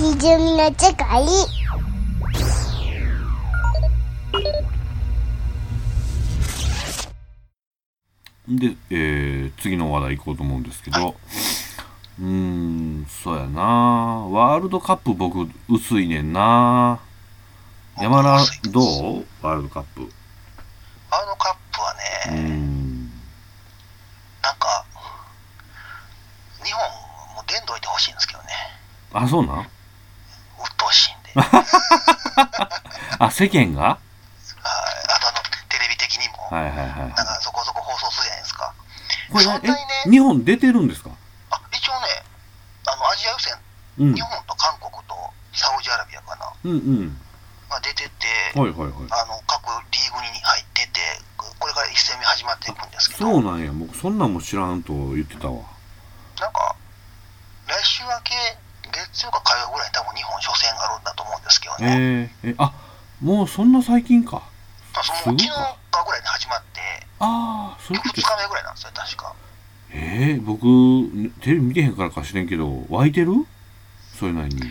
ひじゅみの世界で、えー次の話題行こうと思うんですけど、うーん、そうやなワールドカップ僕薄いねんな山田どう？ワールドカップ。ワールドカップはね、ん。なんか、日本も殿堂いてほしいんですけどね。あ、そうなん？あ、世間が？はいあとあの、テレビ的にも、はいはいはいなんかそこそこ放送するじゃないですか。これそんなにねえ、日本出てるんですか？あ、一応ね、あの、アジア予選、うん日。本と韓国とサウジアラビアかな、うんうん。が出てて、はいはいはい。あの、各リーグに入ってて、これから一戦目始まっていくんですけど、そうなんや。僕そんなんも知らんと言ってたわ。なんか、来週明け、月曜か火曜ぐらいに多分日本初戦があるんだと思うんですけどね。えー、え、あ、もうそんな最近か。まあその昨日かかぐらいに始まって、ああ、そういう2こと日目ぐらいなんですよ、確か。えー、僕、テレビ見てへんからか知れんけど、湧いてる？それなりに。日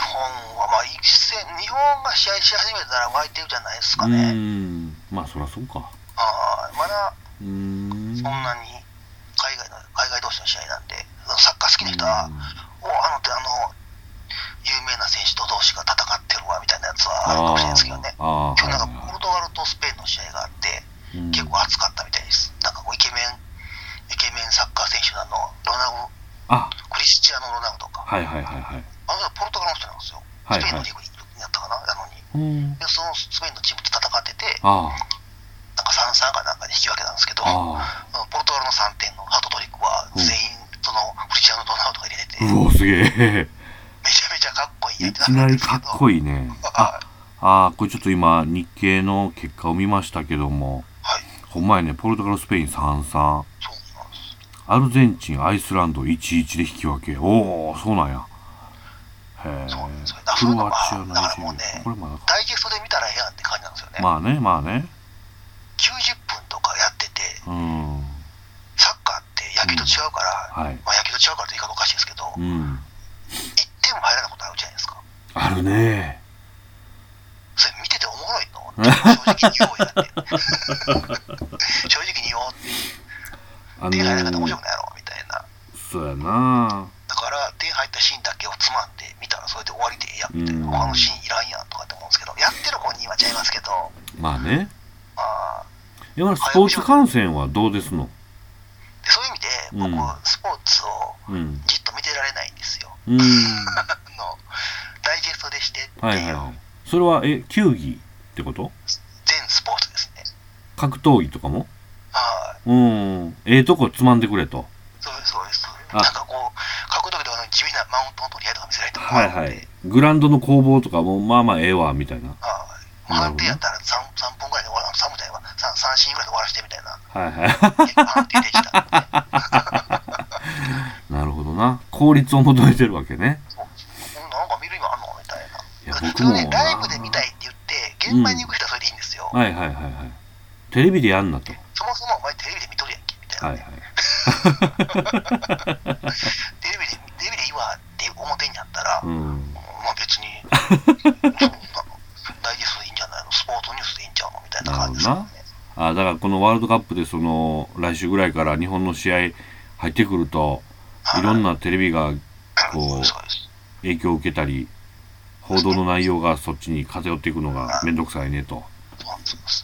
本は、まあ、一戦、日本が試合し始めたら湧いてるじゃないですかね。ん。まあ、そらそうか。あーまだうーん。そんなに海外の海外同士の試合なんで、サッカー好きな人は、おあのってあの、有名な選手と同士が戦ってるわみたいなやつはあるかもしれないですけどね。今日なんかポルトガルとスペインの試合があって、結構熱かったみたいです。なんかこうイケメン、イケメンサッカー選手なの、ロナウ、あ、クリスチアーノ・ロナウドか。はいはいはいはい。あのポルトガルの人なんですよ。スペインのリーグにやったかな、なのに。うん。で、そのスペインのチームと戦ってて、あなんか3-3かなんかで引き分けなんですけど、ポルトガルの3点のハートトリックはうん全員、そのクリスチアーノ・ロナウドが入れてて、あ。うお、すげえ。めちゃかっこいいいきなりかっこいい。いいね。はあ、あーこれちょっと今、日経の結果を見ましたけども、はい。ほんまやね、ポルトガル、スペイン3-3。そうなんです。アルゼンチン、アイスランド1-1で引き分け。おお、そうなんや。へえ。クロアチア、だナイジェからもうね。これまだか。ダイジェストで見たらええやんって感じなんですよね。まあね、まあね。90分とかやってて、うん。サッカーって野球と違うから、はい。まあ野球と違うからって言い方おかしいですけど、1うん。点も入らないことあるじゃないですか。あるね。それ見てておもろいの？って正直に言おうやって。正直に言おうって。あの点入らなかったら面白ーくないやろ？みたいな。そうやな。だから、点入ったシーンだけをつまんで見たらそれで終わりでええやんみたいな。うん他のシーンいらんやんとかって思うんですけど、やってる本人はちゃいますけど、まあね。あ今のスポーツ観戦はどうですの？そういう意味で、僕、うんスポーツをうん。じっと見てられないんですよ。うん。あの、ダイジェストでしてっていう、はいはいはい。それは、え、球技ってこと？全スポーツですね。格闘技とかも？はい。うん。ええとこつまんでくれと。そうです、そうです。あなんかこう、格闘技とかの地味なマウントの取り合いとか見せられてもはいはい。グラウンドの攻防とかも、まあまあええわ、みたいな。はい。判定やったら 3, 3分ぐらいで終わら、3分じゃないわ、3, 3シーンぐらいで終わらせてみたいな。はいはい。結構判定できた。なるほどな。効率を求めてるわけね。なんか見る意味あんのみたいな。いや、普僕も通ね、ライブで見たいって言って、現場に行く人はそれでいいんですよ。はいはいはいはい。テレビでやんなと。そもそもお前テレビで見とるやんけ、みたいな。はいはい。テレビで、テレビでいいわって表にあったら、うん。まあ別に、そんなのダイジェストでいいんじゃないのスポーツニュースでいいんちゃうのみたいな感じですよね。あだからこのワールドカップでその、来週ぐらいから日本の試合入ってくると、いろんなテレビがこう影響を受けたり、報道の内容がそっちに偏っていくのがめんどくさいねと。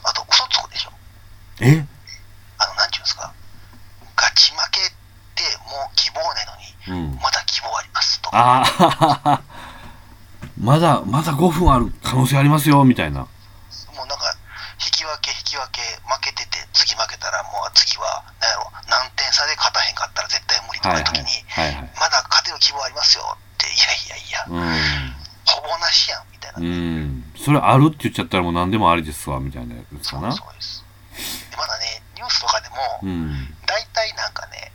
あと、嘘つくでしょ。え？あの、なんていうんですか。ガチ負けってもう希望ないのに、うん。まだ希望ありますとか。ああ、まだ、まだ5分ある可能性ありますよ、みたいな。なんか、引き分け、引き分け、負けてて、次負けたら、もう次は、なんやろ、何点差で勝たへんかったら絶対無理とかいう時に、。まだ勝てる希望ありますよって、いやいやいや、ほぼなしやん、みたいな。うん。うん。それあるって言っちゃったらもう何でもありですわ、みたいなやつかなそうです。まだね、ニュースとかでも、うん。大体なんかね、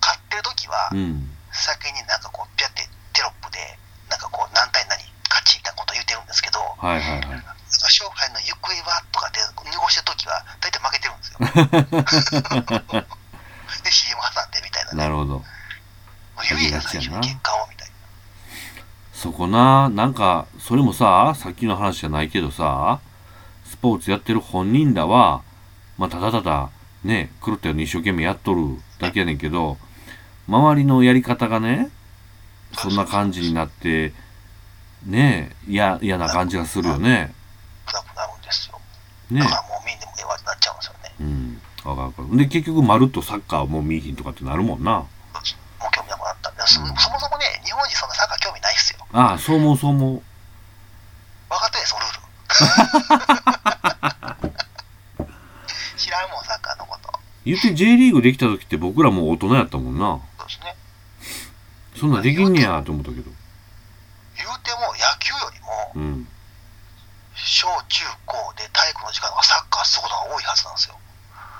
勝ってる時はう、ん。先になんかこう、ピャってテロップで、なんかこう、何対何、勝ちみたいなこと言ってるんですけど、はいはいはい。勝敗の行方はとかって濁してる時は、大体負けてるんですよ。で、CM 挟んでみたいなね。なるほど。言えや最初の結果をみたいそこななんかそれもささっきの話じゃないけどさスポーツやってる本人らはまあただただね狂ったように一生懸命やっとるだけやねんけど周りのやり方がねそんな感じになってねえ嫌嫌な感じがするよね暗くなるんですよ。ねだからもう見んでもええわってなっちゃうんですよね。うんわかるわかるで結局まるっとサッカーもう見いひんとかってなるもんなもう興味なくなったんで、そうんそもそもね、日本人そんなサッカー興味ないっすよ。ああそう思うそう思う分かってるです、ルール。知らんもん、サッカーのこと。言って J リーグできた時って僕らもう大人やったもんなそうですね。そんなんできんねやと思ったけど言うても野球よりも、うん小中高で体育の時間はサッカーすることが多いはずなんですよ。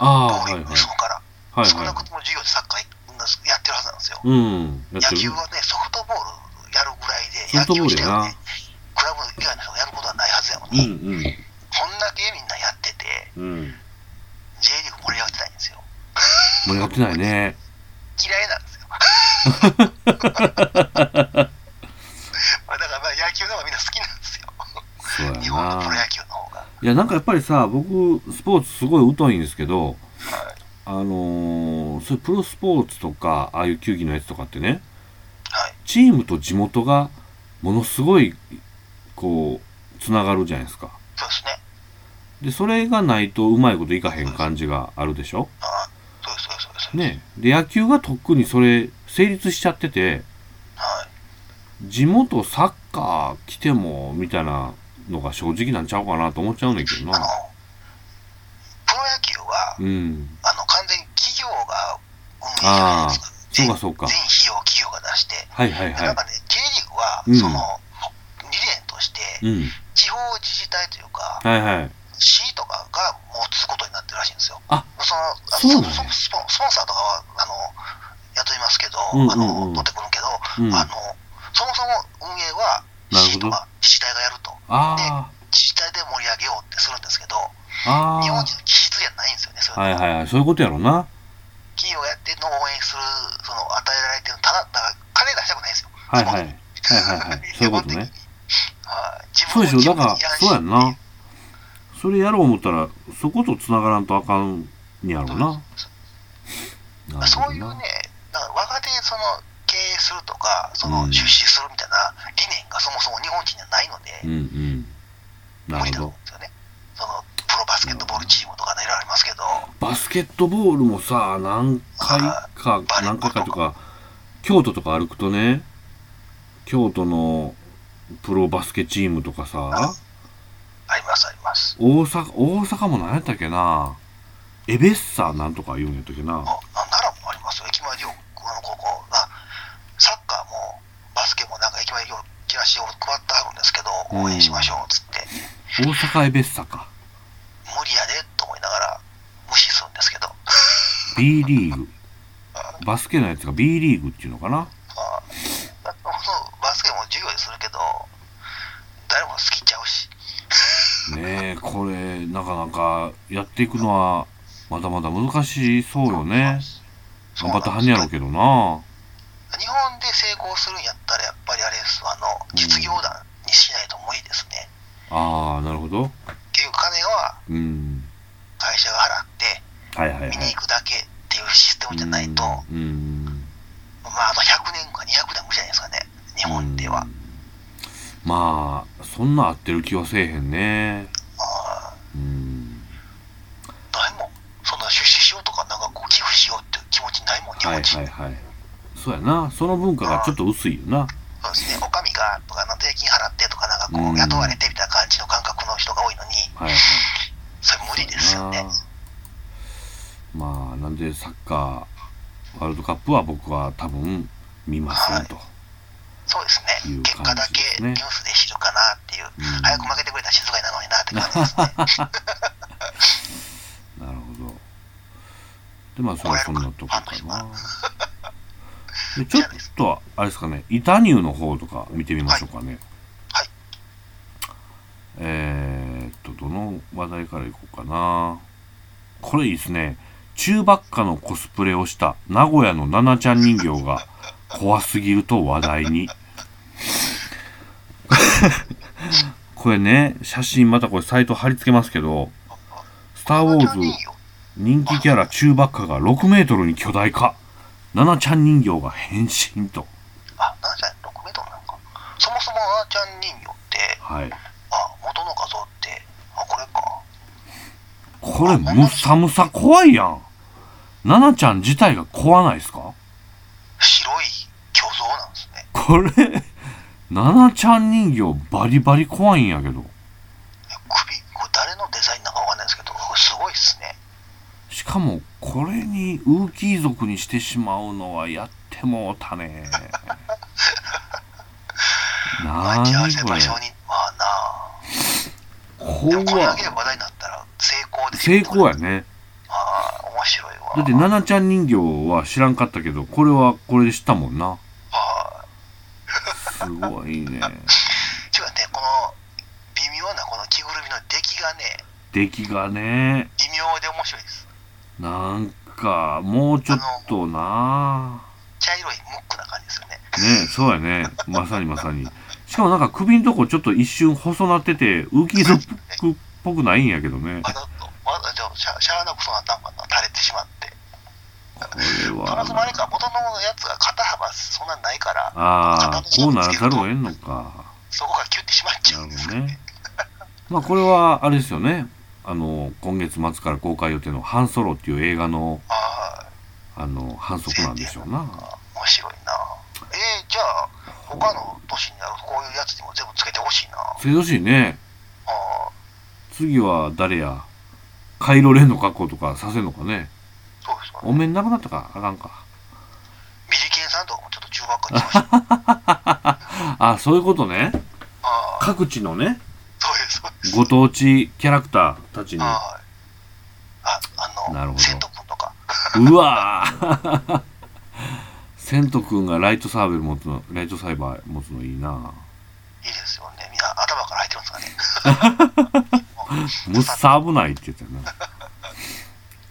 ああボーリンはいはいグ済むから。はい少なはくとも授業でサッカーやってるはずなんですよ。いうん野球はね、ソフトボールやるぐらいで、野球自体はね、クラブ以外の人がやることはないはずやのうに、んうんこんだけみんなやってて、うん J リーグ盛り上がってないんですよ。盛り上がってないね嫌いなんですよ。まあだからまあ野球の方がみんな好きなんですよ。そうや日本のプロな野球の方が。いやなんかやっぱりさ僕スポーツすごい疎いんですけどはい。あのー、そういうプロスポーツとかああいう球技のやつとかってねはい。チームと地元がものすごいこうつながるじゃないですかそうですね。でそれがないとうまいこといかへん感じがあるでしょ？そうです、そうです、そうです。ねで野球が特にそれ成立しちゃっててはい。地元サッカー来てもみたいなのが正直なんちゃうかなと思っちゃうねんけどあのな、プロ野球は、うん。あの、完全に企業が運営じゃないですか。そうかそうか。全費用を企業が出して。はいはいはでなんかね、J リーグは、うん。その、理念として、いうん。地方自治体というか、はいはい。市とかが持つことになってるらしいんですよ。あそのあそうなんや。そそスポンサーとかはあの雇いますけど、うんうんうん。あの取ってくるけど、うん。あのそもそも運営は市とか自治体がやると、あ自治体で盛り上げようってするんですけど、日本人の気質じゃないんですよね、それあはいはいはい。そういうことやろな。企業やってるのを応援する、その与えられてる、ただ、だから金出したくないんですよ。はいはい。はいはいはい。そういうことね。はい自そう分でしょ。だからそうやんな。それやろう思ったらそことつながらんとあかんにやろうななるほどな。そういうね、だから若手そのか、そのうん。出資するみたいな理念がそもそも日本人にはないので、うんうん。な無理るほど。だと思うんですよね。そのプロバスケットボールチームとかね、いろいろありますけど、バスケットボールもさ何回か何回かとか京都とか歩くとね京都のプロバスケチームとかさあります、あります。大阪大阪も何やったっけなエベッサなんとか言うんやったっけなあ奈良もありますよ、駅前でよあの高校あ、サッカーもバスケもなんか駅前でよチラシを配ってあるんですけど、応援しましょうっつって、大阪エベッサか。無理やでと思いながら無視するんですけど、B リーグ。バスケのやつが B リーグっていうのかな？バスケも授業でするけど、誰も好きちゃうし、ねえこれなかなかやっていくのはまだまだ難しそうよね。頑張ってはんねやろうけどな。日本で成功するんや実業団にしないと無理ですね。ああなるほど。結局、金はうん会社が払って、見に行くだけっていうシステムじゃないと、うんうんまあ、あと100年か200年もじゃないですかね、日本では。うん。まあそんな合ってる気はせえへんね。あうん。あないもん、そんな出資しようとか、なんかこう寄付しようっていう気持ちないもん、日はい。はいはい。そうやな。その文化がちょっと薄いよなこう雇われてみたいな感じの感覚の人が多いのに、はい。はいそれ無理ですよね。まあなんでサッカーワールドカップは僕は多分見ませんと、そうですいうね、結果だけニュースで知るかなっていう、うん。早く負けてくれたら静かになるのになって感じですね。なるほど。でまあそれはそんなとこかな。でちょっとあれですかね。イタニューの方とか見てみましょうかね。はいえー、っとどの話題からいこうかな。これいいですね。中ばっかのコスプレをした名古屋のナナちゃん人形が怖すぎると話題に。これね写真またこれサイト貼り付けますけど「スター・ウォーズ」人気キャラチューバッカが6メートルに巨大化。ナナちゃん人形が変身と。あ、7ちゃん6メートルなんか。そもそも7ちゃん人形って、はいあ、元の画像って、あ、これか。これむさむさ怖いやん。ナナちゃん自体が怖ないですか？白い巨像なんですね。これナナちゃん人形バリバリ怖いんやけど。え首、これ誰のデザインなんかわかんないですけど、これすごいっすね。しかもこれにウーキー族にしてしまうのはやってもうたね。なにこれ。まあな怖っ成功やね。ねああ、面白いわ。だってナナちゃん人形は知らんかったけどこれはこれで知ったもんな。あすごいね。ー違うね、この微妙なこの着ぐるみの出来がね、出来がね。微妙で面白いです。なんかもうちょっとな。茶色いムックな感じですよね。ねそうやね。まさにまさに。しかもなんか首のとこちょっと一瞬細なっててウーキー族っぽくないんやけどねわざと、しゃしゃあなくそうなったんかな、垂れてしまって。そもは。そもあれか、元のやつが肩幅そんなないから、ああこうならざるを得んのか。そこがキュッてしまっちゃうんですよね。ね。まあこれはあれですよね。あの今月末から公開予定の「ハンソロ」っていう映画のああの反則なんでしょうな。あ、面白いな。えー、じゃあ、他の都市にあるこういうやつにも全部つけてほしいな。あつけてほしいね。あ、次は誰や？カイロレンの格好とかさせんのかねそうですよね。お面なくなったかあかんかミリケンさんとかもちょっと中ばっかりしま。あそういうことね各地のねそうです、そうです。ご当地キャラクターたちにはい。あ、あの、なるほどセント君とか。うわー セント君がライトサーベル持つのライトサイバー持つのいいないいですよね。みんな頭から入ってますかね。むっさ危ないって言ってたよな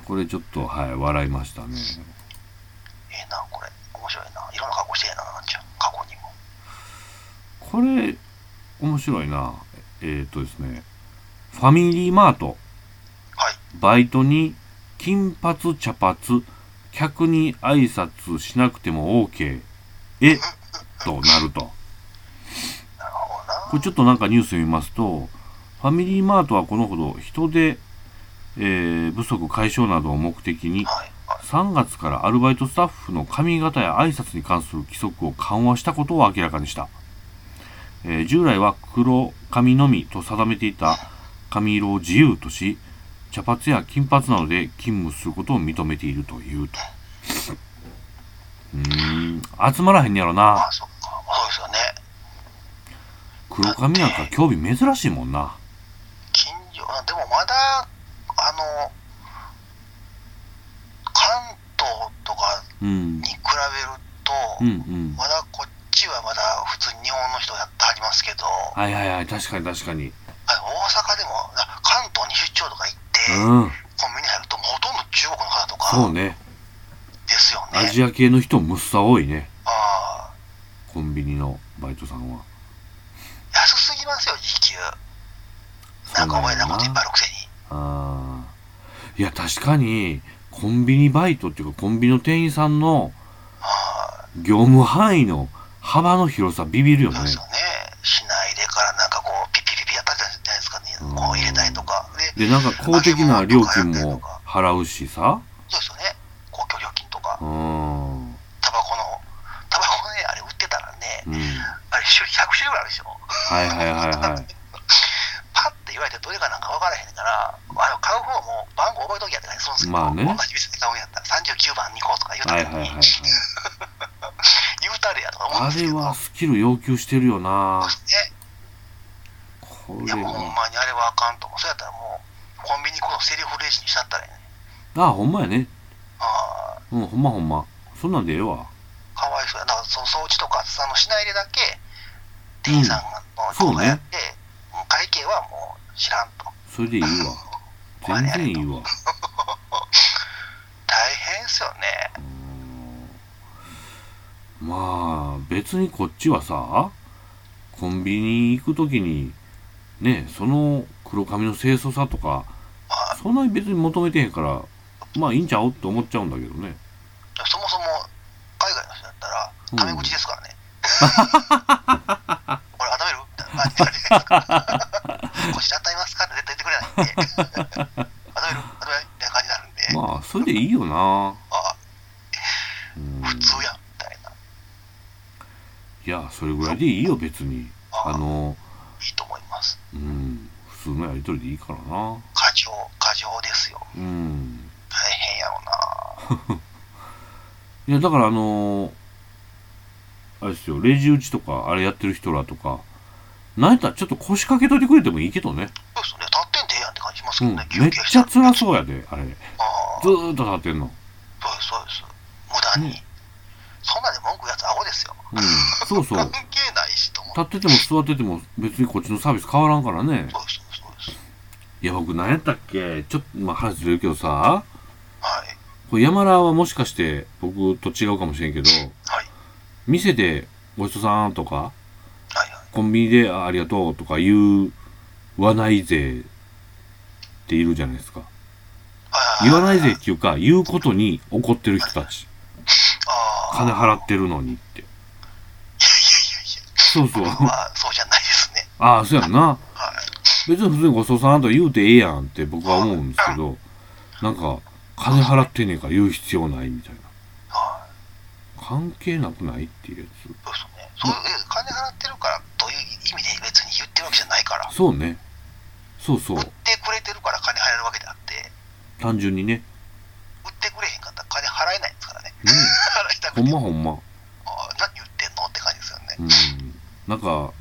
これちょっとはい笑いましたねええな、これ。面白いな。いろんな格好してえな、なんちゃう。過去にも。これ面白いなえっ、とですねファミリーマートはい。バイトに金髪茶髪客に挨拶しなくても OK えとなるとなるほどな。これちょっとなんかニュース見ますとファミリーマートはこのほど人手、えー不足解消などを目的にはい。はい。3月からアルバイトスタッフの髪型や挨拶に関する規則を緩和したことを明らかにした、えー従来は黒髪のみと定めていた髪色を自由とし茶髪や金髪などで勤務することを認めているというとうーん集まらへんやろなあ、そっか。そうですよね。黒髪なんか興味珍しいもんな近所、あでもまだ、あの、関東とかうん。に比べると、うんうん。まだこっちはまだ普通に日本の人やってはりますけど、はいはいはい。確かに確かに。あ大阪でもな関東に出張とか行って、うん。コンビニ入るともうほとんど中国の方とかそうね。ですよね。アジア系の人むっさ多いね。ああ。コンビニのバイトさんは。安すぎますよ、時給。なんかお前なこといっぱいあるくせに。あーいや確かにコンビニバイトっていうかコンビニの店員さんのあ業務範囲の幅の広さビビるよねあそうですよね。しないでからなんかこう、ピッピッピッピやったじゃないですかね。うんこう入れたりとか。で、でなんか公的な料金も払うしさそうですよね。公共料金とかう。んタバコの、タバコね、あれ売ってたらね、うんあれ種類100種類ぐらいあるでしょ。はいはいはいはい言われてどれかなんか分からへんから、あの買う方も番号覚えときやってたりするんですけど、まあね。同じ店で買うんやったら39番2個とか言うたら、はいはいはいはい。言うたれやとか思うんあですけど、れはスキル要求してるよな。ね。これいやもうほんはまにあれはあかんと思う。そうやったらもう、コンビニこのセリフレジにしちゃったらええね。あほんまやね。ああ、うんほんまほんま。そんなんでええわ。かわいそうや。だからその掃除とか、あのしないでだけ、店員さんのそうねやって、もう会計はもう知らんと。それでいいわ。全然いいわ。大変ですよね。まあ別にこっちはさコンビニ行く時にねその黒髪の清楚さとかはい。そんなに別に求めてへんからまあいいんちゃうって思っちゃうんだけどね。そもそも海外の人だったらうん。タメ口ですからね、これ温める？みたいな感じで腰温めますかって絶対言ってくれないんで みたいな感じになるんで、まあそれでいいよな。あうん。普通やんみたいな。いやそれぐらいでいいよ別に。ああのいいと思います。うん。普通のやりとりでいいからな。過剰過剰ですよ。うん。大変やろな。いやだからあのあれですよレジ打ちとかあれやってる人らとかなんやったらちょっと腰掛けといてくれてもいいけどね。そうですね。立ってんでええやんって感じしますうん。けどね、めっちゃ辛うそうやであれ。ずああーっと立ってんの。そうですそうです。無駄に、ね。そんなで文句やつアホですよ。うん。そうそう。関係ないしと思って立ってても座ってても別にこっちのサービス変わらんからね。そうですそうです。いや僕何やったっけ？ちょっとまあ話ずれるけどさ。はい。これ山田はもしかして僕と違うかもしれんけど。はい。店でごちそうさんとかコンビニであありがとうとか言わないぜっているじゃないですか。はい言わないぜっていうか言うことに怒ってる人たち。ああ金払ってるのにって。いやいそうそうやいやいや。僕はそう。じゃないですね。ああそうやんな。はい。別に普通にごちそうさんとか言うてええやんって僕は思うんですけどなんか金払ってんねんから言う必要ないみたいな。はい。関係なくないっていうやそうですね。そうえ金払っいう意味で別に言ってるわけじゃないから。つそうね。そうそう。売ってくれてるから金払えるわけであって。単純にね。売ってくれへんかったら金払えないんですからね。ね払いたくて。ほんまほんま。あ何言ってんのって感じですよね。うん。なんか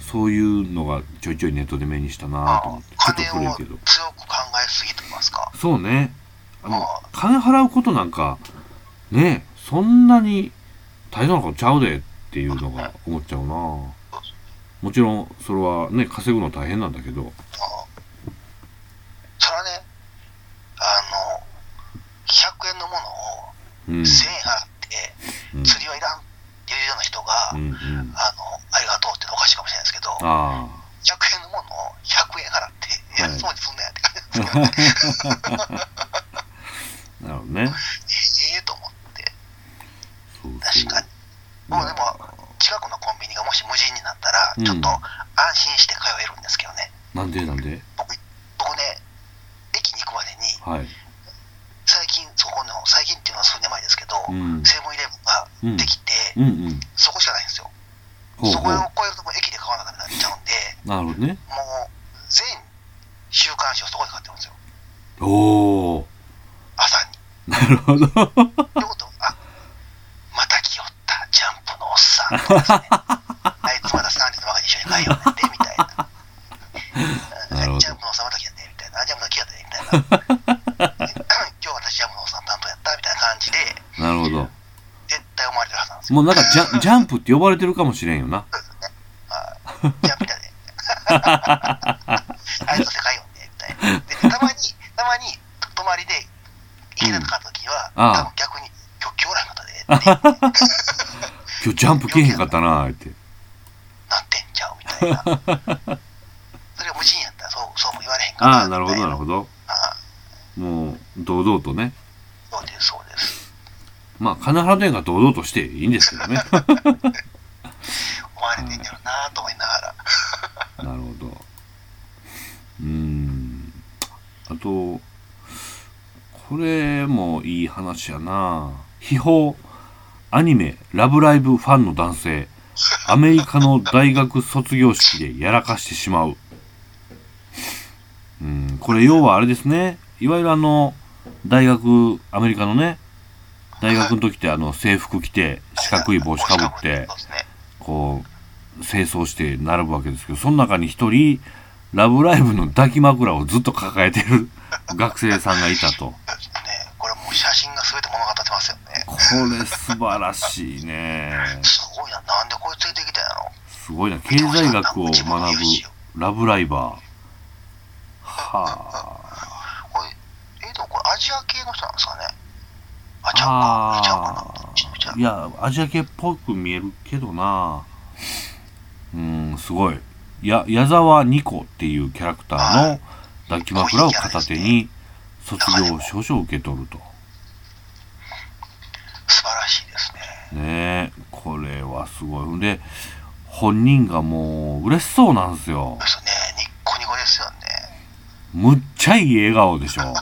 そういうのがちょいちょいネットで目にしたなと思って。ちょっと古いけど。強く考えすぎと言いますか？そうね。あのあ金払うことなんかねそんなに大変なことちゃうでっていうのが思っちゃうなもちろんそれはね稼ぐの大変なんだけど。あそれはねあの100円のものをうん。1000円払ってうん。釣りはいらんっていうような人が、うんうん。あのありがとうっておかしいかもしれないですけどあ100円のものを100円払ってはい。偉そうにすんなやって感じですけど、ね、あなるほどねええと思ってそう確かにそうもうでも近くのコンビニがもし無人になったらうんちょっと安心して通えるんですけどね、なんでなんで僕僕ね駅に行くまでにはい最近そこの最近っていうのは数年前ですけど、うんセブンイレブンができて、うんうんそこしかないんですよほうほうそこを超えるともう駅で買わなきゃなっちゃうんでなるほどねもう全週刊誌をそこで買ってるんですよおお朝になるほど。ってこと？はあまた来よった。ジャンプのおっさん。とかですねあいつまだ3時の中で一緒に帰ようねんでみたいな。なるほど。ジャンプのおっさんまた来たねみたいな。あジャンプの来やねみたいな。今日私ジャンプのおっさん担当やったみたいな感じで。なるほど。絶対思われてるはずなんですよ。もうなんかジャジャンプって呼ばれてるかもしれんよな。そうですね。はいジャンプだね あいつ世界よねみたいなでたまにたまに泊まりで行けなかった時は、うんああ。逆に今日今日らへんかったでって。今日ジャンプけえへんかったなーって。なってんちゃうみたいな。それが無人やった。らそうそうも言われへんかなああなるほどなるほど。どもう堂々とね。そうですそうです。まあ金払ってんが堂々としていいんですけどね。思われてんやろなと思いながら。なるほど。うーん。あとこれもいい話やな秘宝アニメ「ラブライブ!」ファンの男性アメリカの大学卒業式でやらかしてしまううんこれ要はあれですねいわゆるあの大学アメリカのね大学の時ってあの制服着て四角い帽子かぶってこう清掃して並ぶわけですけどその中に一人「ラブライブ!」の抱き枕をずっと抱えてる学生さんがいたと写真が全て物語ってますよね。これ素晴らしいね。すごいな。なんでこいつ連れてきたんやろ。すごいな。経済学を学ぶラブライバー。はこれえでもこれアジア系の人なんですかね。あちゃうか。あちゃうかな。いやアジア系っぽく見えるけどな。うんすごい。や矢沢ニコっていうキャラクターの抱き枕を片手に卒業証書を受け取ると素晴らしいですね。ねえこれはすごいほんで本人がもう嬉しそうなんですよですね。ニッコニコですよね。むっちゃいい笑顔でしょ周り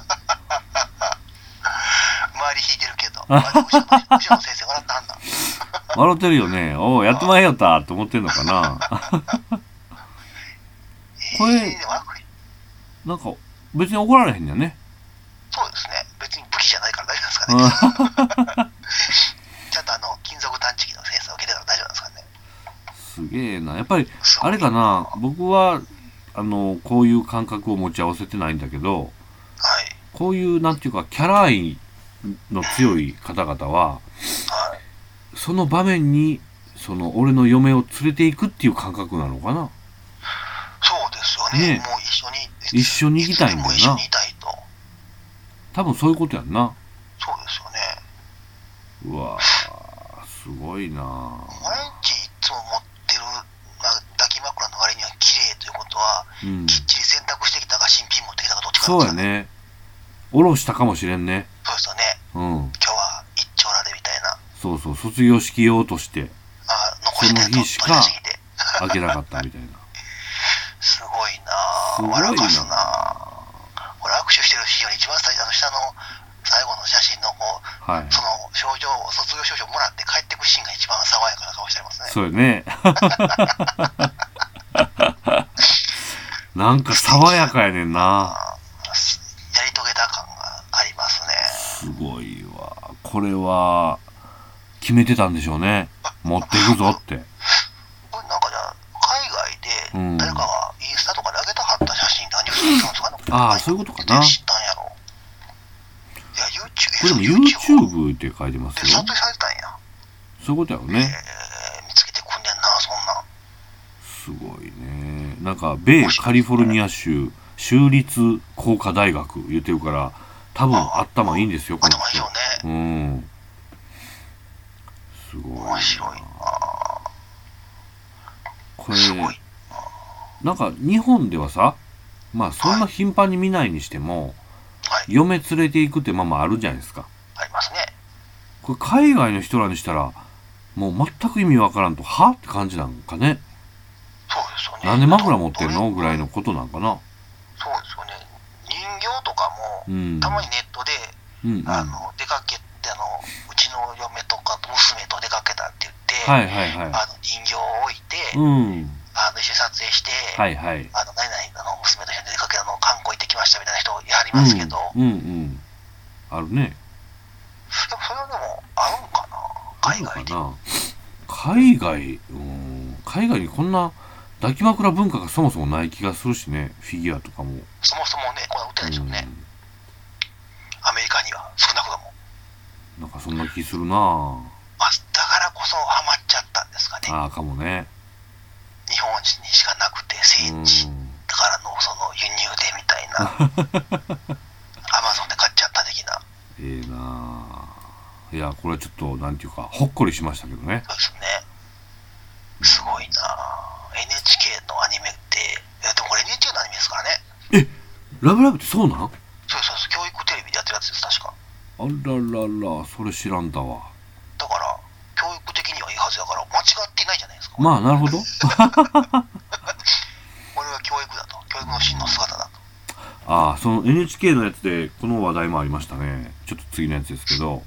引いてるけど。後ろ先生笑ったはんな。笑ってるよねおおやってまいよったって思ってんのかな これなんか別に怒られへんやねそうですね。別に武器じゃないから大丈夫ですかね。ちゃんとあの、金属探知機のセンサーを受けてたら大丈夫なんですかね。すげえなやっぱりあれかな僕はあのこういう感覚を持ち合わせてないんだけどはい。こういうなんていうかキャラ愛の強い方々ははい。その場面にその俺の嫁を連れていくっていう感覚なのかなそうですよね。ねもう一緒に。一緒に行きたいんだよな一緒にいたいと。多分そういうことやんなそうですよね。うわーすごいな毎日いつも持ってる、まあ、抱き枕の割には綺麗ということは、うんきっちり洗濯してきたか新品持ってきたかどっちかそうやねおろしたかもしれんねそうですよね。うん今日は一丁羅でみたいな。そうそう卒業式用としてあ残しその日しか。開けなかったみたいなすごいなすごいなぁ。笑かすなぁ。俺握手してるシーンより一番最初の下の最後の写真のこう、はいその症状を、卒業証書をもらって帰ってくシーンが一番爽やかな顔してますね。そうやね なんか爽やかやねんな。やり遂げた感がありますね。すごいわ。これは決めてたんでしょうね。持っていくぞって。これなんかじゃあ、海うん。外で誰かがインスタとかで上げたはった写真何をするんですかね。ああそういうことかな。知ったんやろ。いや、YouTube、これでも YouTube って書いてますで、撮よ影されてたんや。そういうことやろえねー、見つけてくんねんな、そんなん。すごいねなんか米カリフォルニア州州立工科大学言ってるから多分頭いいんですよこの頭いいよ人ね。うん。すごいな。面白いな。これすごい。なんか日本ではさまあそんな頻繁に見ないにしてもはい、嫁連れて行くってまあまああるじゃないですか。ありますね。これ海外の人らにしたらもう全く意味わからんとは？って感じなんかねそうですよね。なんで枕持ってんの？どぐらいのことなんかな。そうですよね。人形とかも、うん。たまにネットで、うんうん。あの、出かけて、あの、うちの嫁とか娘と出かけたって言って、はいはいはあの、人形を置いて、いうん。あの、一緒に撮影して、はいはい。あの、何々、あの、娘と一緒に出かけたの、観光行ってきましたみたいな人やりますけど、うん、うんうん。あるね。でもそれはでも、あるんかな？海外で。海外うん。海外にこんな抱き枕文化がそもそもない気がするしねフィギュアとかもそもそもね、これは売ってないでしょうね。うんアメリカには、少なくとも。なんかそんな気するなまあ、だからこそハマっちゃったんですかね。ああかもね日本にしかなくて、聖うん地だからのその輸入でみたいな。アマゾンで買っちゃった的な。ええなあいやこれはちょっとなんていうかほっこりしましたけどねそうですね。すごいな NHK のアニメって、いやでもこれ NHK のアニメですからね。ラブラブってそうなん？そうそうそう、教育テレビでやってるやつです、確か。あらららそれ知らんだわだから、教育的にはいいはずだから、間違っていないじゃないですか。まあなるほど これは教育だと。教育の真の姿だと。ああその NHK のやつでこの話題もありましたねちょっと次のやつですけど、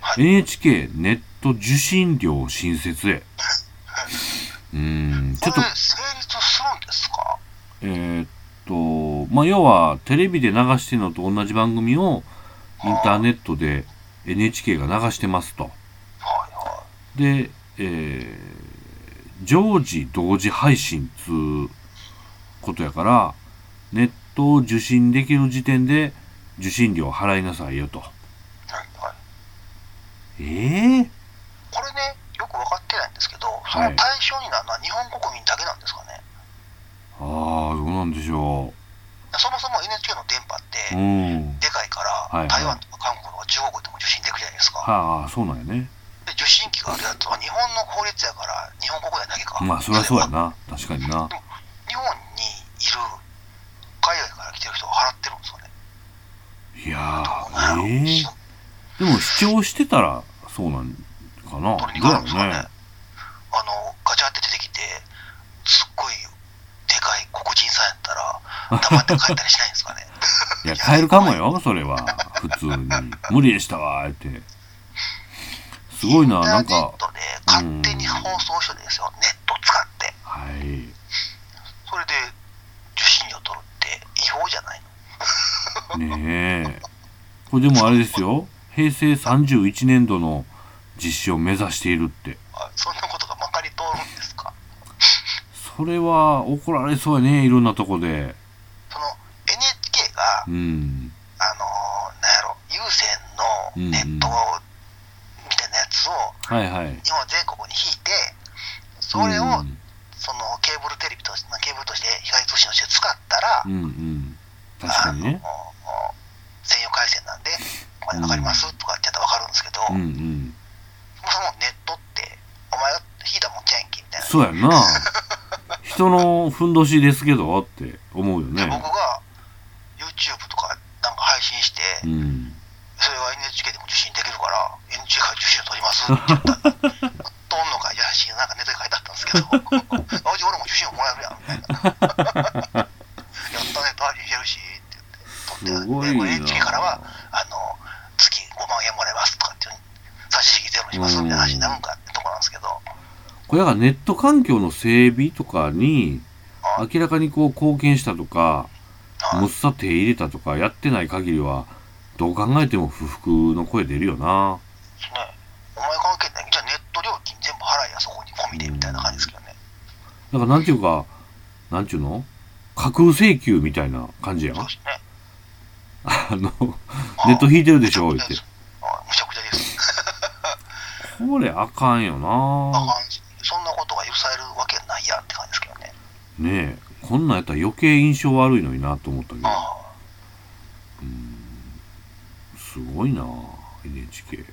はい NHK ネット受信料新設へ うーんちょっと。成立するんですか？えーっとまあ要はテレビで流してるのと同じ番組をインターネットで NHK が流してますと。はいはで、えー常時同時配信つうことやからネットを受信できる時点で受信料払いなさいよと。い。はいはい。ええこれね、よく分かってないんですけど、そはい。の対象になるのは日本国民だけなんですかね。ああどうなんでしょそもそも NHK の電波っううて、んでかいから、はいはい台湾とか韓国とか中国でも受信できるじゃないですか。はあそうなんやねで受信機があるやつは日本の法律やから、日本国内だけか。まあそりゃそうやな確確かにな日本にいる海外から来てる人が払ってるんですよね。いやーええでも視聴してたらそうなんかなどうすかね。ねあの、ガチャって出てきて、すっごいでかい黒人さんやったら、黙って帰ったりしないんですかね。いや変えるかもよそれは。普通に。無理でしたわーって。すごいななんかネットで勝手に放送してですよ、ネット使って。はい。それで受信料取るって違法じゃないの？ねえ。これでもあれですよ。平成31年度の実施を目指しているって。あそんなことがまかり通るんですかそれは怒られそうやねいろんなとこで。その NHK が、うん。あのーなんやろ、有線のネットみたいなやつをはいはい。日本全国に引いて、それを、うんそのケーブルテレビとして、ケーブルとして光通信として使ったら、うんうん。確かにね。専用回線なんで、お金かかりますとかってやったら分かるんですけど、うんうもんうそのネットって、お前が引いたもんちゃうんけみたいな。そうやんな 人のふんどしですけどって思うよね。で僕が YouTube とかなんか配信して、うん。それは NHK でも受信できるから、NHK から受信を取りますって言った。ら、とんのかいやし、なんかネットに書いてあったんですけど、俺も受信をもらえるやん、みたいな。やったね、配信してるし、って言って、取って、NHK からは、あの、月5万円もらえますとかっていう、差し引きゼロにしますみたいな話になるんかってとこなんですけど、これだからネット環境の整備とかにあ明らかにこう貢献したとかあもっさ手入れたとかやってない限りはどう考えても不服の声出るよな。ね、お前関係ない、じゃあネット料金全部払えや、そこに。込みでみたいな感じですけどね。だからなんていうかなんていうの？架空請求みたいな感じやん。そうですね。あのネット引いてるでしょ言って。あむちゃくちゃです。これあかんよあなかんしそんなことが許されるわけないやんって感じですけどね。ねえこんなんやったら余計印象悪いのになと思ったけど。あすごいな NHK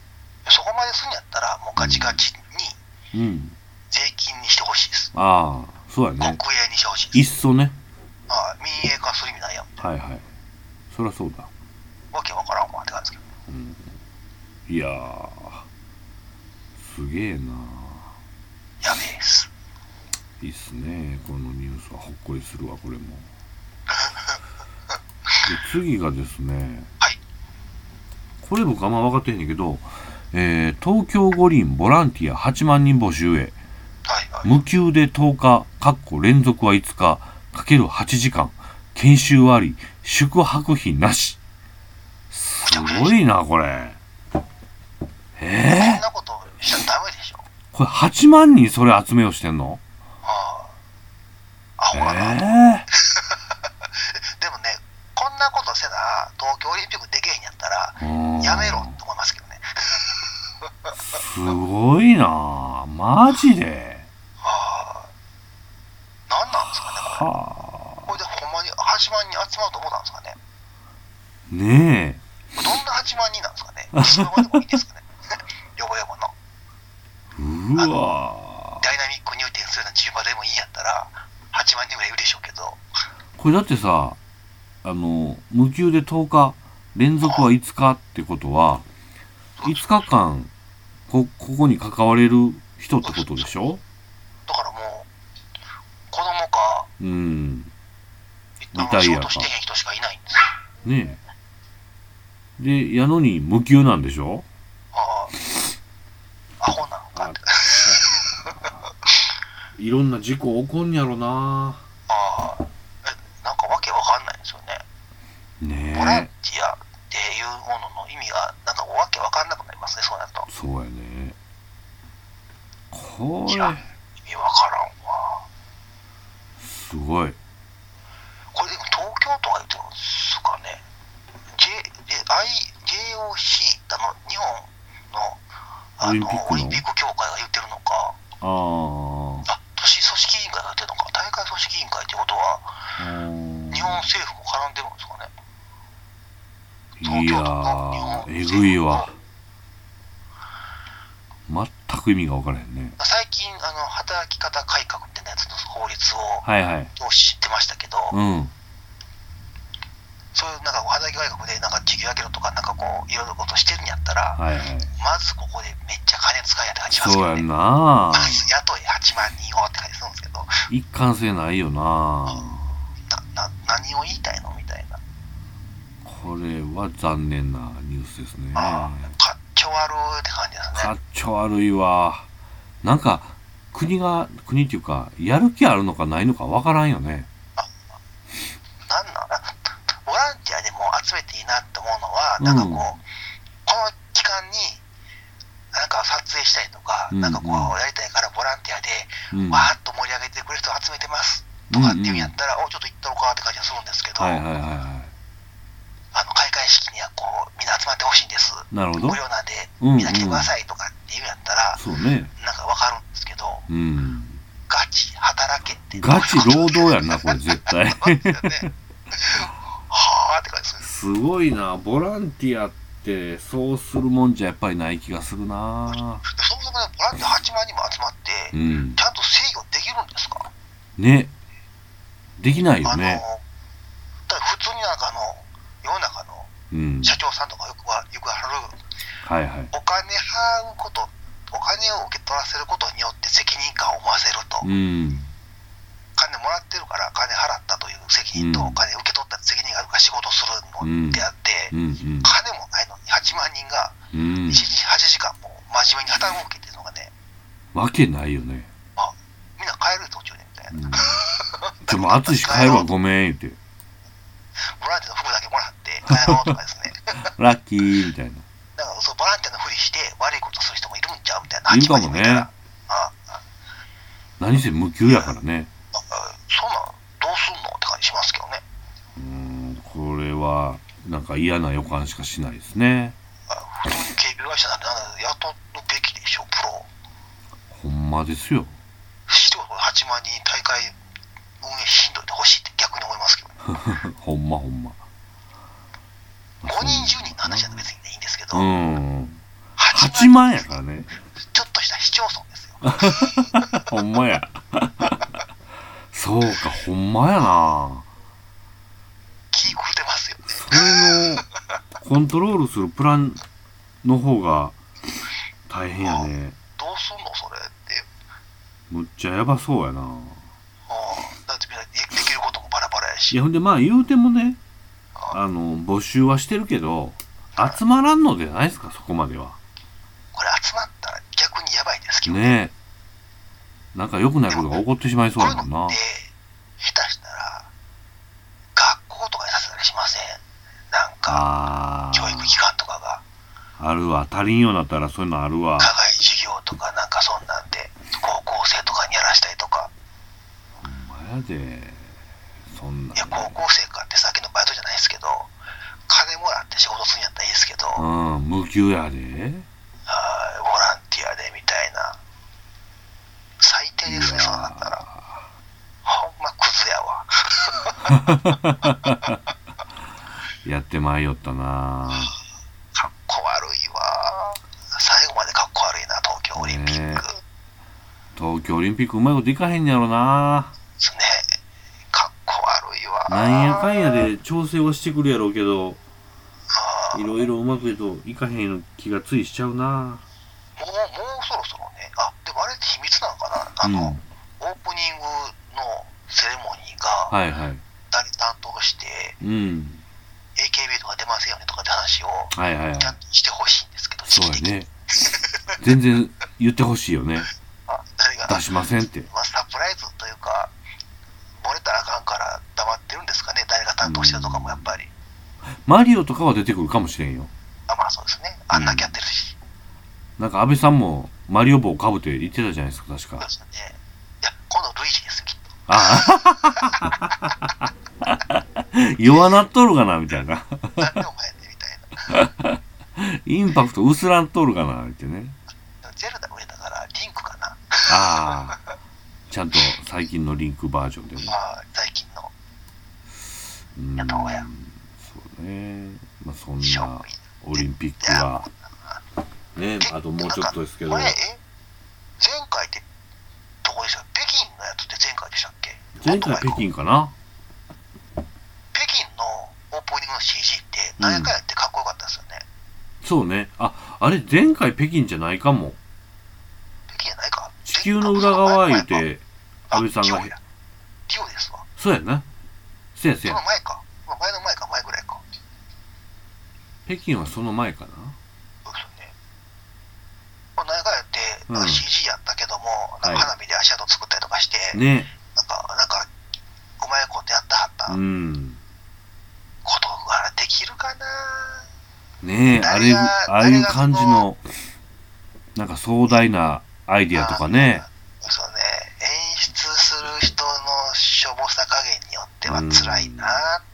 あそこまですんやったら、もうガチガチにうん。税金にしてほしいです。ああそうや国営ねにしてほしいいです。っそね。ああ民営化する意味ないやん。はいはい。そりゃそうだ。わけわからんわって感じですけど。いやーすげえなです。いいっすね。このニュースはほっこりするわこれも。で次がですね。はい。これ僕あんま分かってへんねんけど、えー東京五輪ボランティア8万人募集へ。はいはい。無給で10日かっこ連続は5日かける8時間。研修あり宿泊費なし。すごいなこれ。えこんなことしちゃダメでしょ。ー、これ8万人それ集めようしてんの？ああ。アえホかな。ー、でもね、こんなことせな、東京オリンピックできへんやったら、うんやめろって思いますけどね。すごいなマジで ああ。なんなんですかね、これ。はこれでほんまに8万人集まると思ったんですかね。あねどんな8万人なんですかね。一番でもいいですかね。ヨボヨボの。えうわダイナミック入店するような中場でもいいんやったら、8万人ぐらいいるでしょうけど、これだってさあの無給で10日連続は5日ってことは5日間こここに関われる人ってことでしょ？だからもう、子供か、うん。リタイアか。してへん人しかいないんです。よ。ねえ。でやのに無給なんでしょああ。アホなのかって。いろんな事故起こんやろなああ。え、なんかわけわかんないんですよね。ボランねティアっていうものの意味が、なんかわけわかんなくなりますね、そうなるとえ。そうやねこれ意味わからんわ。すごいこれでも東京都が言ってるんですかね。J、J、I、JOC、あの、日本の、あの、オリンピックのオリンピック協会が言ってるのか、あーあ、都市組織委員会が言ってるのか、大会組織委員会ってことは、あー日本政府も絡んでるんですかね。いやーえぐいわ全く意味が分からへんね最近、あの働き方改革みたいなやつの法律をはいはい。知ってましたけど、うん。そういうなんか働き改革でなんか授業上げろとか、なんかこう、いろいろことしてるんやったら、はいはい。まずここでめっちゃ金使いやって感じしますけどね。そうやんなまず雇い8万人をって感じするんですけど、一貫性ないよななな何を言いたいの？みたいな。これは残念なスですね。ああ、かっちょ悪いって感じですね。かっちょ悪いわ。なんか、国が、国っていうか、やる気あるのかないのかわからんよね。なんなん？ボランティアでも集めていいなって思うのは、なんかこう、うんこの期間に、なんか撮影したりとか、うんなんかこうんう、やりたいからボランティアで、うん。わーっと盛り上げてくれる人集めてますとかっていうんやったら、おちょっと行ったろかって感じがするんですけど、はいはいはいはあの開会式にはこう、みんな集まってほしいんです。い。なるほど無。料なんで、うんうんみんな来てくださいとかっていうんやったら、そうね。なんかわかるんですけど、うん。ガチ、働けって。ガチ労働やんな、これ絶対。はあって感じでする。すごいな。ボランティアって、そうするもんじゃやっぱりない気がするな。でそもそもね、ボランティア8万人も集まって、うんち。ゃんと制御できるんですか？ね。できないよあの、ね。だから普通になんかあの、世の中のうん。社長さんとかよくは、よくある、はいはい。お金払うこと、お金を受け取らせることによって責任感を思わせると、うん。金もらってるから金払ったという責任と、うんお金受け取った責任があるから仕事するのであって、うんうん。金もないのに8万人がうん1。日8時間も真面目に働くわけっていうのがね、わけないよね。みんな帰る途中でみたいな。うん。ちょ、もう暑いし帰るわ、ごめん、言って。ボランティアの服だけもらって帰ろうとかですね。ラッキー、みたいな。なんかそうボランティアのふりして悪いことする人もいるんちゃうみたいな。いるかもね8万人いたらああ何せ無給やからね。あそんなんどうすんのって感じしますけどね。うん、これは、なんか嫌な予感しかしないですね。あ普通に警備会社なんて雇うべきでしょ、プロ。ほんまですよ。してこと8万人大会運営しんどいてほしいって逆に思いますけどね。ほんまほんま。5人10人の話だと別にねいいんですけど、うん。8 8万やからね。ちょっとした市町村ですよ。ほんまや。そうか、ほんまやな。気狂ってますよね。それの、コントロールするプランの方が大変やね。どうすんのそれって。むっちゃやばそうやな。うんだってみんなでできることもバラバラやし。いや、ほんでまあ言うてもね、あの、募集はしてるけど、集まらんのじゃないですか、そこまでは。これ集まったら逆にやばいですけどねえ。なんか良くないことが起こってしまいそうやもんな。下手したら学校とかにさせたりしません？なんかあ教育機関とかがあ、あるわ。足りんようになったらそういうのあるわ。課外授業とかなんかそんなんで高校生とかにやらしたりとかほんまやで。そんなんいや高校生ないですけど金もらって仕事するんやったらいいですけど、うん、無給やで。あーボランティアでみたいな最低ですねそうなったらほんまクズやわ やってまいよったな。かっこ悪いわ最後までかっこ悪いな東京オリンピック、ね東京オリンピックうまいこといかへんねやろな。ですね。かっこ悪いわ。なんやかんやで調整はしてくるやろうけど、いろいろうまくいといかへん気がついしちゃうな。もうそろそろね、あ、でもあれって秘密なのかなあの、うん。オープニングのセレモニーがはいはい。誰担当して、うん。AKB とか出ませんよねとかって話をはいはいはいしてほしいんですけど、そうやね。全然言ってほしいよね。あ誰が、出しませんって。まあ、サプライズというか、漏れたらあかんから黙ってるんですかね、誰が担当してるとかもやっぱり。マリオとかは出てくるかもしれんよ。あ、まあそうですね。あんだけやってるし。なんか安倍さんもマリオ帽かぶって言ってたじゃないですか、確か。そうですよね。いや、今度ルイージですよ、きっと。ああ。弱なっとるかなみたいな。何でお前ね、みたいな。インパクト薄らんとるかなってね。ゼルダ上だから、リンクかな。ああ。ちゃんと最近のリンクバージョンでも。まあ、最近のうんやった方がやね。まあそんなオリンピックは。ね、あともうちょっとですけど。これ、え？前回って前回北京かな？北京のオープニングの CG って何回やってかっこよかったですよね。そうね。あ、あれ前回北京じゃないかも。北京じゃないか？地球の裏側言う前て、安倍さんがあリオやリオですわ。そうやな。せやせやその。前か。前の前か、前ぐらいか。北京はその前かな？ね。まあ何回やって、うんなんか CG やったけども、なんか花火で足跡作ったりとかして、ね。なんか、なんか、うまいことやったはったうん。ことができるかな？ねえ、あれ、誰がああいう感じの、なんか壮大なアイディアとかね。そうね、演出する人のしょぼさ加減によっては辛いなっ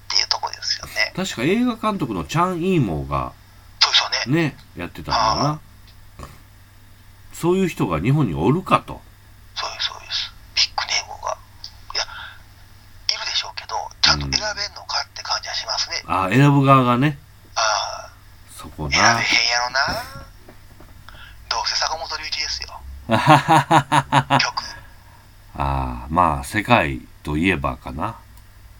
ていうところですよね。確か映画監督のチャン・イーモーがそうですよね。ね、やってたんだな。そういう人が日本におるかと。そうです、そうです。ビッグネームが。いや、いるでしょうけど、ちゃんと選べんのかって感じはしますね。ああ、選ぶ側がね、あそこあ、選べへんな。やろな。どうせ坂本龍一ですよ、曲。ああ、まあ、世界といえばかな。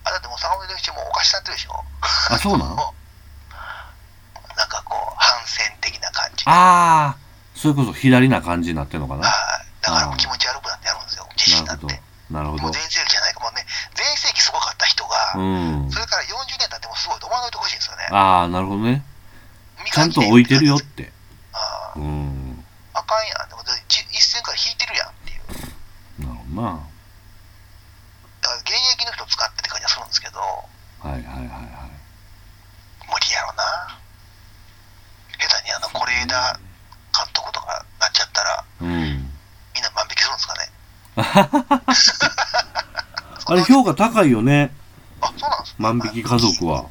あ、だってもう坂本龍一もおかしなってるでしょ。あ、そうなんなんかこう、反戦的な感じ。ああ、それこそ左な感じになってんのかな？はい。だからもう気持ち悪くなってやるんですよ。自信になって。なるほど。なるほどもう。全盛期じゃないかもうね、全盛期すごかった人が、うんそ。れから40年経ってもすごいと思わないてほしいんですよね。ああ、なるほどね。見ちゃんと置いてるよって。あうん。ああかんやん。でもじ一線から引いてるやんっていう。なるほどな。だから現役の人使ってって感じはするんですけど、はいはいはいはい。無理やろな。下手にあの、是枝監督とかなっちゃったら、うん。みんな万引きするんですかね。あれ評価高いよね。あ、そうなんですね万引き家族は。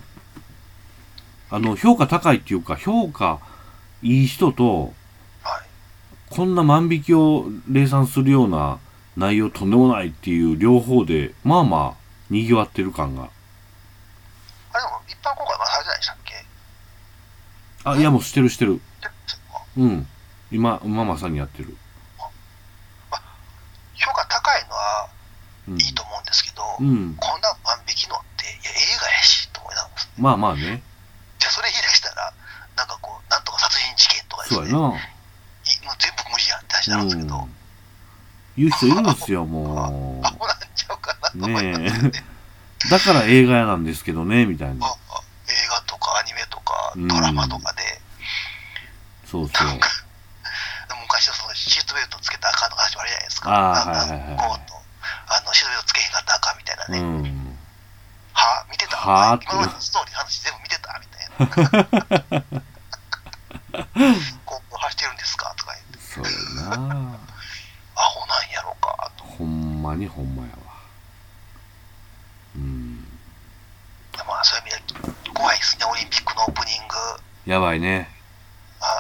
あの、評価高いっていうか、評価いい人と、はい。こんな万引きを礼賛するような内容とんでもないっていう両方で、まあまあ、賑わってる感が。あれでも一般公開まだされてないでしたっけ？あ、いやもうしてるしてる。うん。今、今まさにやってる。評価高いのはうん。いいと思うんですけど、うん。こんな万引きのって、いや、映画やし、と思いながら。まあまあね。じゃあそれ言い出したら、なんかこう、なんとか殺人事件とかですね、そうやな。いもう全部無理やんって話になるんですけど、うん。言う人いるんですよ、もう ねえ。だから映画屋なんですけどね、みたいな。ああ映画とかアニメとかうんドラマとかで、そうそう。なんか昔のそのシートベルトつけたらあかんの話もあるじゃないですか。あーなんかはいはいはいあのシートベルトつけへんかったらあかんみたいなうね。ん。は見てた？はあって今までのストーリー話全部見てたみたいな。こう走ってるんですか？とか言って、そうやな。アホなんやろかと。ほんまにほんまやわ。うん。まあそういう意味で怖いですね、オリンピックのオープニング。やばいね。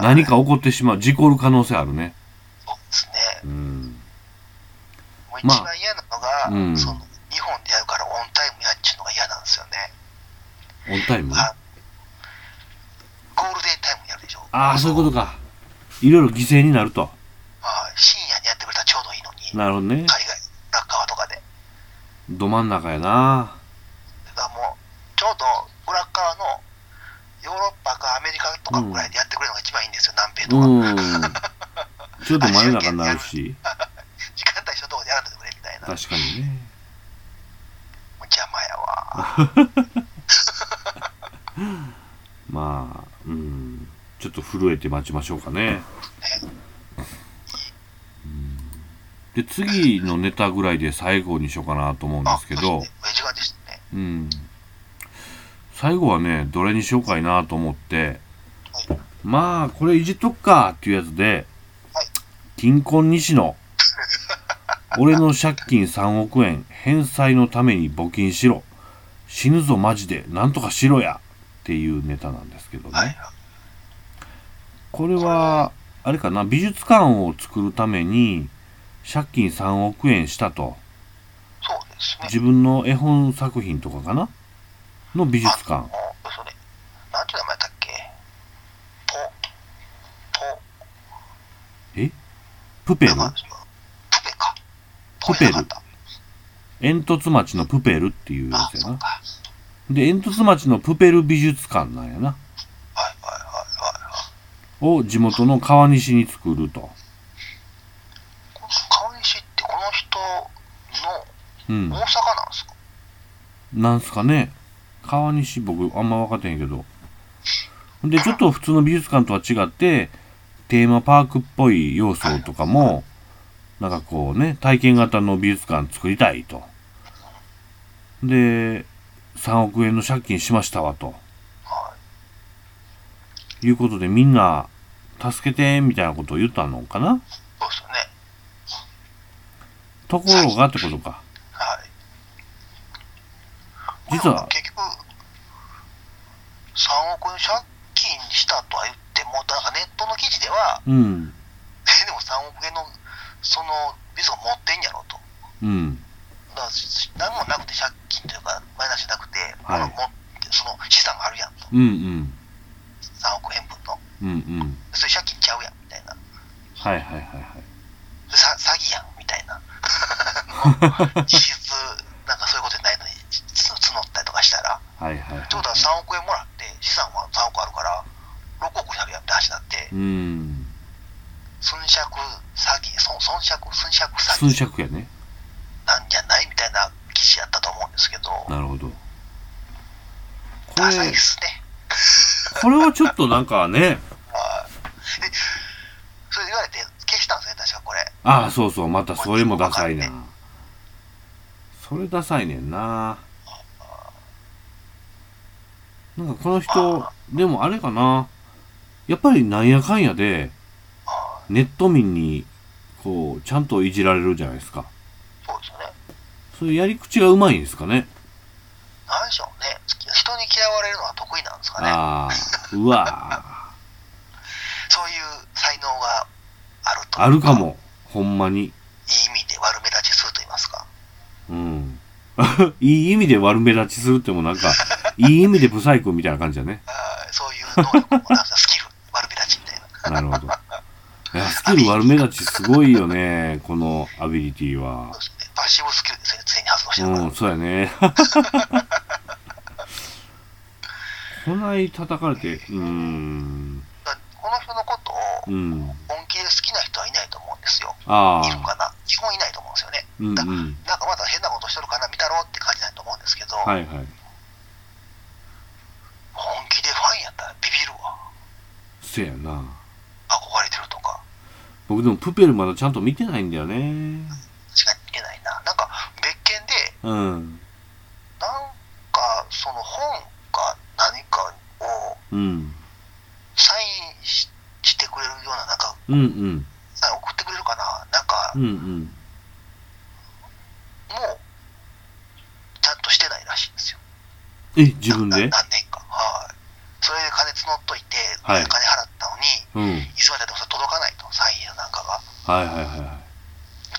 何か起こってしまう。事故る可能性あるね。そうですね。うん。もう一まあ番嫌なのが、うんその日本でやるからオンタイムやっちゅうのが嫌なんですよね。オンタイム？あゴールデンタイムやるでしょ。ああ、そういうことか。いろいろ犠牲になると。はい深夜にやってくれたらちょうどいいのに、なるほどね。海外。ど真ん中やな。だからもう、ちょうど裏側のヨーロッパかアメリカとかぐらいでやってくれるのが一番いいんですよ、南米とか。うん。ちょっと真夜中になるし。時間帯一緒のとこでやらんでくれみたいな。もう確かにね。邪魔やわ。まあ、うん。ちょっと震えて待ちましょうかね。うんで、次のネタぐらいで最後にしようかなと思うんですけどうん。最後はね、どれにしようかいなと思って、まあ、これいじっとくかっていうやつではい、金婚西野、俺の借金3億円、返済のために募金しろ。死ぬぞマジで、なんとかしろやっていうネタなんですけどね。はい。これは、あれかな、美術館を作るために、借金3億円したと。そうですね。自分の絵本作品とかかな？の美術館それ、なんて名前だっけ？ポ、ポ、え？プペル？プペか。プペル煙突町のプペルっていうやあ、つやな。で、煙突町のプペル美術館なんやな。はいはいはいはい。を地元の川西に作ると。この川西ってこの人うんの大阪なんですか、なんすかね。川西僕あんま分かってへんけど。で、ちょっと普通の美術館とは違って、テーマパークっぽい要素とかも、なんかこうね、体験型の美術館作りたいと。で、3億円の借金しましたわと。はい。いうことでみんな、助けて、みたいなことを言ったのかな？そうですよね。ところがってことか。はい。実は結局、3億円借金したとは言っても、なんかネットの記事では、うん。でも3億円のそのビザを持ってんやろと。うん。だから何もなくて借金というか、マイナスじゃなくて、はいあのもその資産があるやんと。うんうん。3億円分の。うんうん。それ借金ちゃうやんみたいな。はいはいはいはい。さ詐欺やんみたいな。実質、なんかそういうことじゃないのにつ募ったりとかしたら。はいはいはい。ってことは3億円もらって、資産は3億あるから、6億になるやんって話になって、うん。寸借詐欺、損損借、寸借詐寸欺借やね。なんじゃないみたいな記事やったと思うんですけど、なるほど。こダサいれっ、すね。これはちょっとなんかね、それ言われて消したんですね、確かこれ。ああ、そうそう、またそれもダサいな。それダサいねんな。なんかこの人、でもあれかな。やっぱりなんやかんやで、あネット民に、こう、ちゃんといじられるじゃないですか。そうですよね。そういうやり口がうまいんですかね。なんでしょうね。人に嫌われるのは得意なんですかね。ああ、うわそういう才能があるとあるか。も。ほんまに。いい意味で悪目立ちすると言いますか。うん。いい意味で悪目立ちするってもなんか、いい意味でブサイクみたいな感じだね。あーそういう能力も、なんかスキル、悪目立ちみたいな。なるほど。いや、スキル悪目立ちすごいよね、このアビリティはそう。ですね。パッシブスキルですね、常に発動してるから。うん、そうやね。こない叩かれて、うーん、だこの人のことをうん、本気で好きな人はいないと思うんですよ。あいるかあ、な基本いないと思うんですよね。うん、うん、なんかまだ変なことしてるかな、見たろど、はいはい。本気でファンやったらビビるわ。せやな。憧れてるとか、僕でもプペルまだちゃんと見てないんだよね。しかいけないな。なんか別件で、うん、なんかその本か何かをうん、サインししてくれるような、なんか、うん、うん、送ってくれるかな、なんか、うん、うん。もう、ちゃんとしてないらしいんですよ。え、自分で？な何年か。はい。それで金募っといて、はい金払ったのに、うん。いつまででも届かないと、サインなんかが。はいはいはいはい。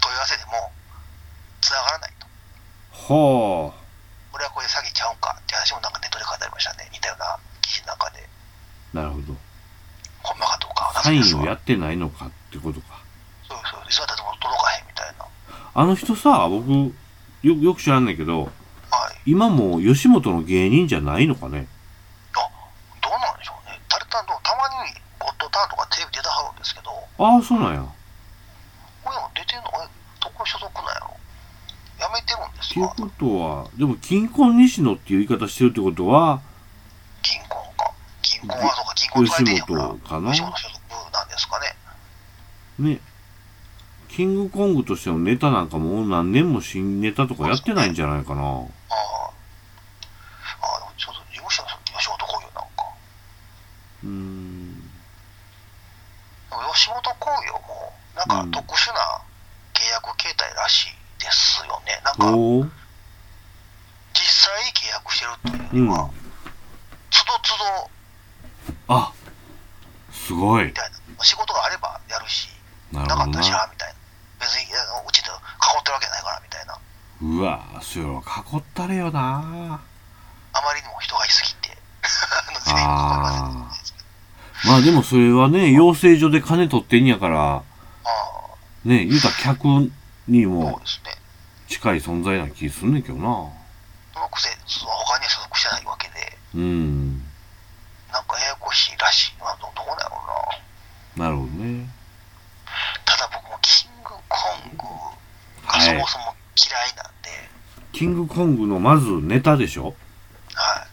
問い合わせでも、繋がらないと。ほこれはこれで詐欺ちゃうんかって話もなんかネットで書いてありましたね。似たような記事の中で。う。なるほど。ほんまかどうかはサインをやってないのかってことか。そうそう。いつまででも届かへんみたいな。あの人さ、僕、よよく知らんねんけど、はい。今もう吉本の芸人じゃないのかね？どうなんでしょうね。タレタンとたまにゴッドタンとかテレビ出たはるんですけど、ああ、そうなんや。これも出てんのえどこ所属なんやろ？やめてるんですか？っていうことは、でも、金婚西野っていう言い方してるってことは、銀行か。銀行はそうか、銀行吉本かな吉本所属なんですかね。ね。キングコングとしてのネタなんかもう何年も新ネタとかやってないんじゃないかな。ああ。ああ、でもちょっと事務所の吉本興業なんか。うーん。でも吉本興業も、なんか特殊な契約形態らしいですよね。なんか、おお実際に契約してるというようん。つどつどあ、すごいみ。たいな。仕事があればやるし、なかったしな。なみたいな。別にうちで囲ってるわけないからみたいな。うわそれは囲ったれよな。あまりにも人がいすぎて。全員囲いませんあまあでもそれはね、養成所で金取ってんやから、ね、言うたら客にも。近い存在な気すんねんけどな。その他には所属してないわけで、うん。なんかややこしいらしいな、どどこだろうな。なるほどね。ただ僕もキングコングがはいそもそも嫌いなんで、キングコングのまずネタでしょは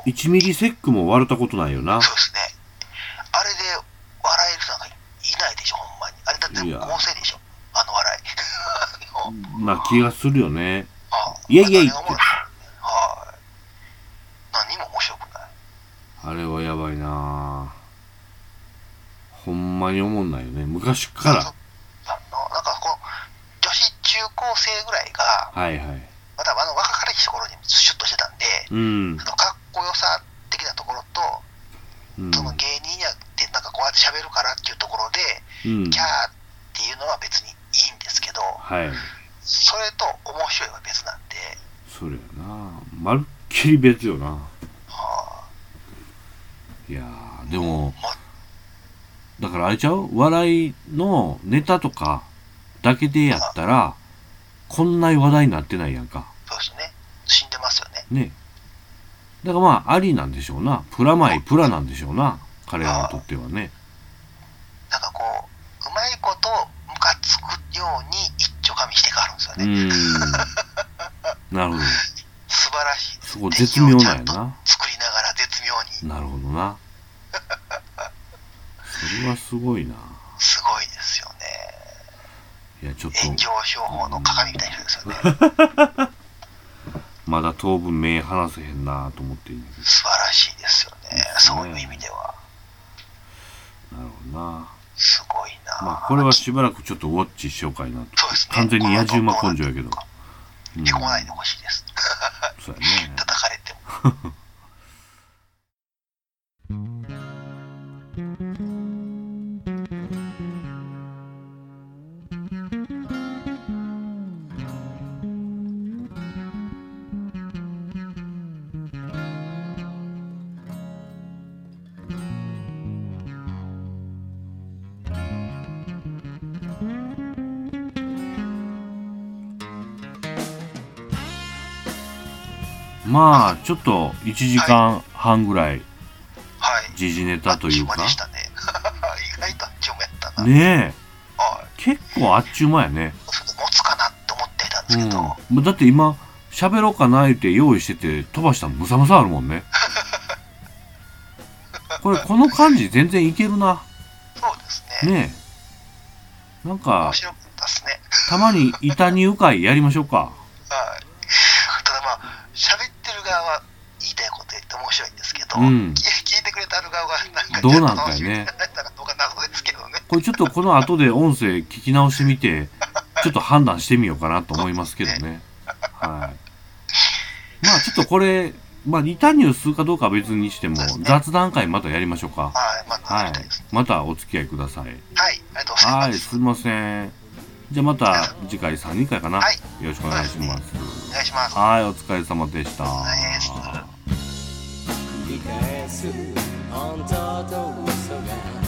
い。も ?1 ミリセックも割れたことないよなう、。そうですね。あれで笑える人なんかいないでしょ、ほんまに。あれだっていや合成でしょ、あの笑い。な気がするよね。あイェイイェイってはい。何も面白くない。あれはやばいなほんまに思んないよね。昔から。あのなんかこう、女子中高生ぐらいが、はいはい。またあの若かりし頃にシュッとしてたんで、うんかっこよさ的なところと、うん。その芸人やってなんかこうやって喋るからっていうところで、うんキャーっていうのは別にいいんですけど、はい。それと面白いは別なんで、それやなまるっきり別よな。はいやー、でも、まだからあれちゃう笑いのネタとかだけでやったら、こんな話題になってないやんか。そうですね。死んでますよね。ね。だからまあ、ありなんでしょうな。プラマイプラなんでしょうな。彼らにとってはね。なんかこう、うまいことムカつくように一丁噛みしてかるんですようね。ーん。なるほど。素晴らしい。そこ絶妙なんやな。作りながら絶妙に。なるほどな。それはすごいな。すごいですよね。いや、ちょっ炎と、上商法の鏡みたいな人ですよね。まだ当分目離せへんなと思って素晴らしいですよね。そういう意味では。ど。なるほどな。すごいな。まあ、これはしばらくちょっとウォッチしようかいなと。そうですね。完全に野じ馬根性やけど。うんないでほしいです。そうやね。叩かれても。まあ、ちょっと1時間半ぐらいはい。時事ネタというかあっちゅ間でしたね。意外とあっちゅう間やったな。ねえはい。結構あっちゅう間やね持つかなって思っていたんですけど、うんだって今喋ろうかな言って用意してて飛ばしたのむさむさあるもんね これこの感じ全然いけるなそうですね。ねえなんか面白かったですね。たまに板入会やりましょうかはい。ただまあ、喋ってる側は言いたいこと言って面白いんですけど、うん聞聞いてくれてある側がなんかどうなんかいね。これちょっとこの後で音声聞き直してみてちょっと判断してみようかなと思いますけどねはいまあちょっとこれまあリタニューするかどうかは別にしても雑談会またやりましょうかはい。またお付き合いくださいはい。ありがとうございはい、ます。すみません。じゃあまた次回3人会かな、はいよろしくお願いします。お願いします。はい、お疲れ様でした。り返す本当と嘘が